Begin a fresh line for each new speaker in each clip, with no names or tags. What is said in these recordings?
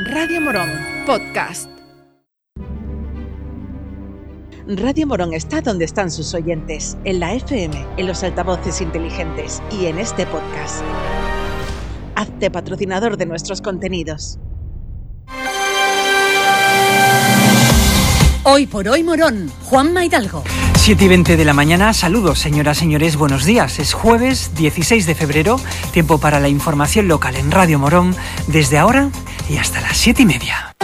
Radio Morón, podcast. Radio Morón está donde están sus oyentes, en la FM, en los altavoces inteligentes y en este podcast. Hazte patrocinador de nuestros contenidos.
Hoy por hoy Morón, Juan Maidalgo.
7 y 20 de la mañana, saludos señoras, señores, buenos días. Es jueves 16 de febrero, tiempo para la información local en Radio Morón, desde ahora y hasta las 7 y media.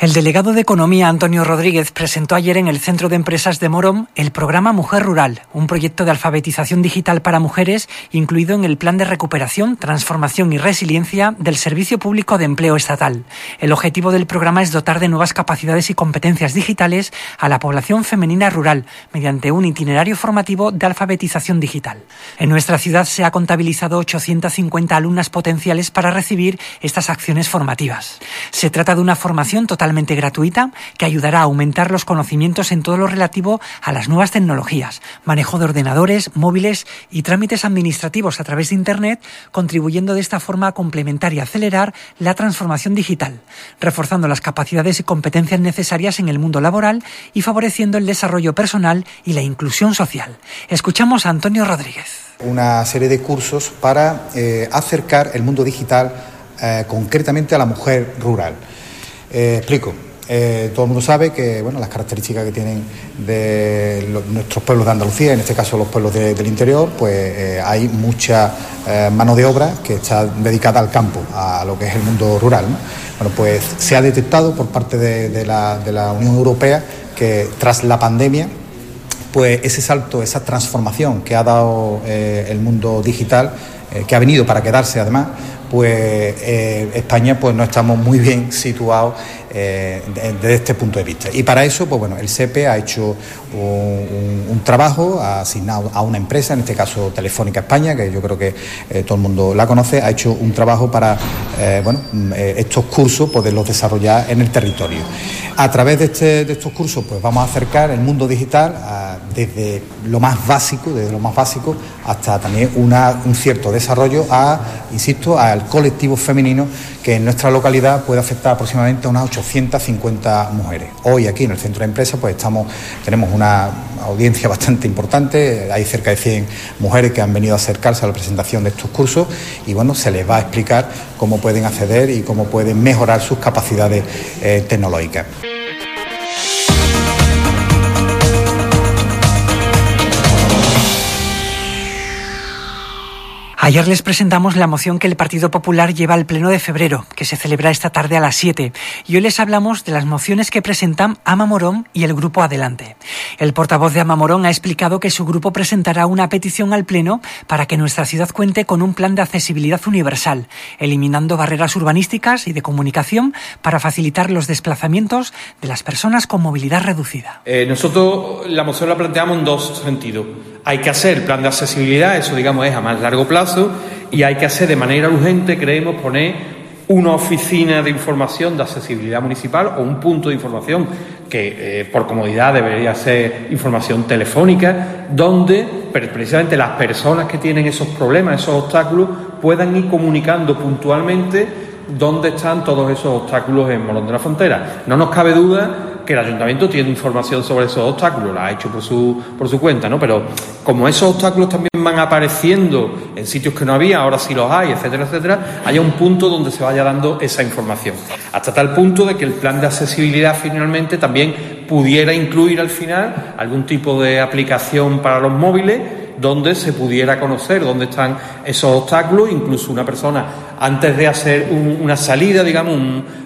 El delegado de Economía, Antonio Rodríguez, presentó ayer en el Centro de Empresas de Morón el programa Mujer Rural, un proyecto de alfabetización digital para mujeres incluido en el Plan de Recuperación, Transformación y Resiliencia del Servicio Público de Empleo Estatal. El objetivo del programa es dotar de nuevas capacidades y competencias digitales a la población femenina rural mediante un itinerario formativo de alfabetización digital. En nuestra ciudad se ha contabilizado 850 alumnas potenciales para recibir estas acciones formativas. Se trata de una formación total gratuita que ayudará a aumentar los conocimientos en todo lo relativo a las nuevas tecnologías, manejo de ordenadores, móviles y trámites administrativos a través de Internet, contribuyendo de esta forma a complementar y acelerar la transformación digital, reforzando las capacidades y competencias necesarias en el mundo laboral y favoreciendo el desarrollo personal y la inclusión social. Escuchamos a Antonio Rodríguez.
Una serie de cursos para eh, acercar el mundo digital eh, concretamente a la mujer rural. Eh, explico. Eh, todo el mundo sabe que bueno, las características que tienen de nuestros pueblos de Andalucía, en este caso los pueblos del interior, pues eh, hay mucha mano de obra que está dedicada al campo, a lo que es el mundo rural. Bueno, pues se ha detectado por parte de, la, de la Unión Europea que tras la pandemia, pues ese salto, esa transformación que ha dado el mundo digital, que ha venido para quedarse además, pues eh, España pues no estamos muy bien situados eh, desde este punto de vista. Y para eso, pues bueno, el SEPE ha hecho un, trabajo, asignado a una empresa, en este caso Telefónica España, que yo creo que eh, todo el mundo la conoce, ha hecho un trabajo para, bueno, estos cursos poderlos desarrollar en el territorio. A través de, este, estos cursos, pues vamos a acercar el mundo digital desde lo más básico, desde lo más básico, hasta también un cierto desarrollo a, insisto, al colectivo femenino que en nuestra localidad puede afectar aproximadamente a unas 850 mujeres. Hoy aquí en el centro de empresa pues estamos, tenemos una audiencia bastante importante, hay cerca de 100 mujeres que han venido a acercarse a la presentación de estos cursos y bueno, se les va a explicar cómo pueden acceder y cómo pueden mejorar sus capacidades eh, tecnológicas.
Ayer les presentamos la moción que el Partido Popular lleva al Pleno de febrero, que se celebra esta tarde a las 7, y hoy les hablamos de las mociones que presentan Ama Morón y el Grupo Adelante. El portavoz de Ama Morón ha explicado que su grupo presentará una petición al Pleno para que nuestra ciudad cuente con un plan de accesibilidad universal, eliminando barreras urbanísticas y de comunicación para facilitar los desplazamientos de las personas con movilidad reducida.
Eh, nosotros la moción la planteamos en dos sentidos. Hay que hacer plan de accesibilidad, eso digamos es a más largo plazo, y hay que hacer de manera urgente, creemos, poner una oficina de información de accesibilidad municipal o un punto de información que eh, por comodidad debería ser información telefónica, donde precisamente las personas que tienen esos problemas, esos obstáculos, puedan ir comunicando puntualmente dónde están todos esos obstáculos en Morón de la Frontera. No nos cabe duda que el ayuntamiento tiene información sobre esos obstáculos, la ha hecho por su, por su cuenta, ¿no? Pero como esos obstáculos también van apareciendo en sitios que no había, ahora sí los hay, etcétera, etcétera, haya un punto donde se vaya dando esa información. Hasta tal punto de que el plan de accesibilidad finalmente también pudiera incluir al final algún tipo de aplicación para los móviles donde se pudiera conocer dónde están esos obstáculos, incluso una persona antes de hacer una salida, digamos,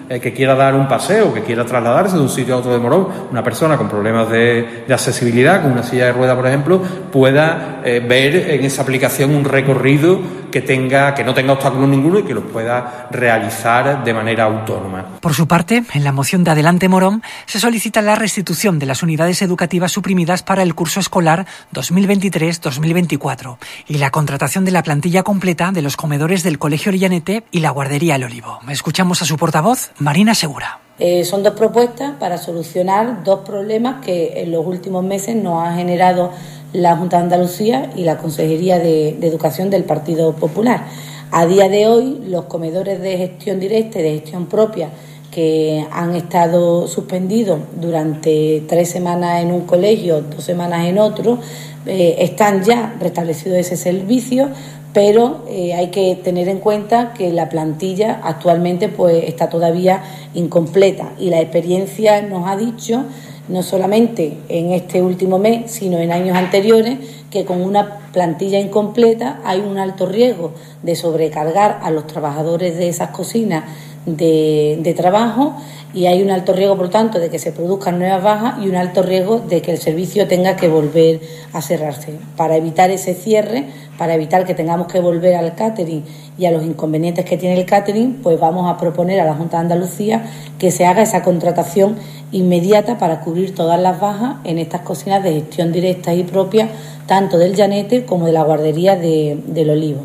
eh, que quiera dar un paseo, que quiera trasladarse de un sitio a otro de Morón, una persona con problemas de, accesibilidad, con una silla de rueda, por ejemplo, pueda eh, ver en esa aplicación un recorrido que tenga, que no tenga obstáculos ninguno y que lo pueda realizar de manera autónoma.
Por su parte, en la moción de Adelante Morón se solicita la restitución de las unidades educativas suprimidas para el curso escolar 2023-2024 y la contratación de la plantilla completa de los comedores del Colegio Orillanete y la guardería El Olivo. Escuchamos a su portavoz, Marina Segura.
Eh, son dos propuestas para solucionar dos problemas que en los últimos meses nos han generado la Junta de Andalucía y la Consejería de, Educación del Partido Popular. A día de hoy, los comedores de gestión directa y de gestión propia que han estado suspendidos durante tres semanas en un colegio, dos semanas en otro, eh, están ya restablecidos ese servicio, pero eh, hay que tener en cuenta que la plantilla actualmente pues está todavía incompleta y la experiencia nos ha dicho no solamente en este último mes, sino en años anteriores, que con una plantilla incompleta hay un alto riesgo de sobrecargar a los trabajadores de esas cocinas de, trabajo y hay un alto riesgo, por tanto, de que se produzcan nuevas bajas y un alto riesgo de que el servicio tenga que volver a cerrarse. Para evitar ese cierre, para evitar que tengamos que volver al catering y a los inconvenientes que tiene el catering, pues vamos a proponer a la Junta de Andalucía que se haga esa contratación inmediata para cubrir todas las bajas en estas cocinas de gestión directa y propia, tanto del Llanete como de la guardería de, del Olivo.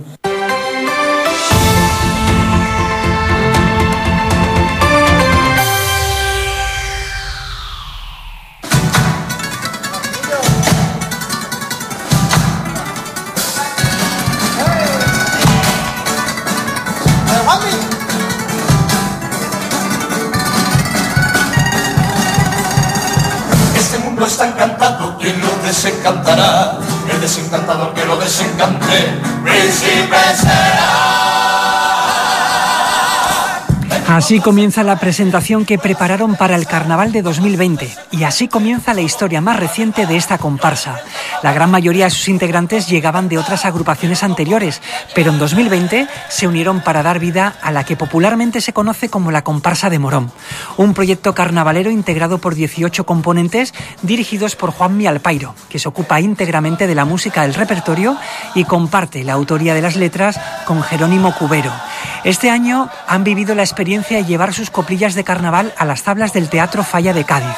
Desencantará, el desencantador que lo desencante, príncipe será.
Así comienza la presentación que prepararon para el Carnaval de 2020 y así comienza la historia más reciente de esta comparsa. La gran mayoría de sus integrantes llegaban de otras agrupaciones anteriores, pero en 2020 se unieron para dar vida a la que popularmente se conoce como la comparsa de Morón, un proyecto carnavalero integrado por 18 componentes dirigidos por Juan Mialpairo, que se ocupa íntegramente de la música del repertorio y comparte la autoría de las letras con Jerónimo Cubero. Este año han vivido la experiencia de llevar sus coplillas de carnaval a las tablas del Teatro Falla de Cádiz.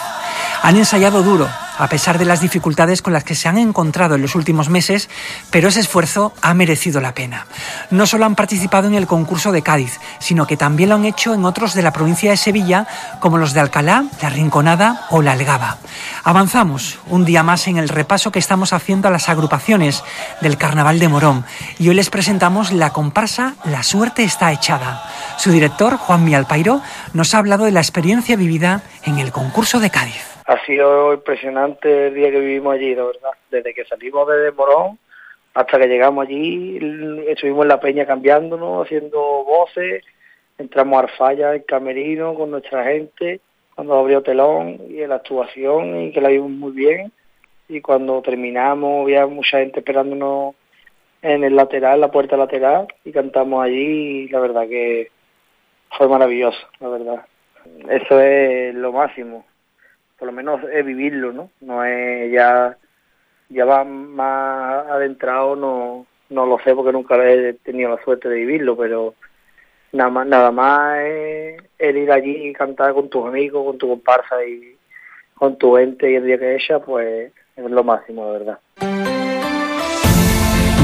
Han ensayado duro, a pesar de las dificultades con las que se han encontrado en los últimos meses, pero ese esfuerzo ha merecido la pena. No solo han participado en el concurso de Cádiz, sino que también lo han hecho en otros de la provincia de Sevilla, como los de Alcalá, La Rinconada o La Algaba. Avanzamos un día más en el repaso que estamos haciendo a las agrupaciones del Carnaval de Morón y hoy les presentamos la comparsa La Suerte está echada. Su director, Juan Mialpairo, nos ha hablado de la experiencia vivida en el concurso de Cádiz
ha sido impresionante el día que vivimos allí, la verdad. Desde que salimos de Morón hasta que llegamos allí, estuvimos en la peña cambiándonos, haciendo voces, entramos a Arfalla, el camerino, con nuestra gente, cuando abrió telón y en la actuación y que la vimos muy bien. Y cuando terminamos había mucha gente esperándonos en el lateral, la puerta lateral, y cantamos allí y la verdad que fue maravilloso, la verdad. Eso es lo máximo por lo menos es vivirlo, ¿no? No es ya, ya va más adentrado, no, no lo sé porque nunca he tenido la suerte de vivirlo, pero nada más, nada más es el ir allí y cantar con tus amigos, con tu comparsa y con tu ente y el día que ella, pues es lo máximo, de verdad.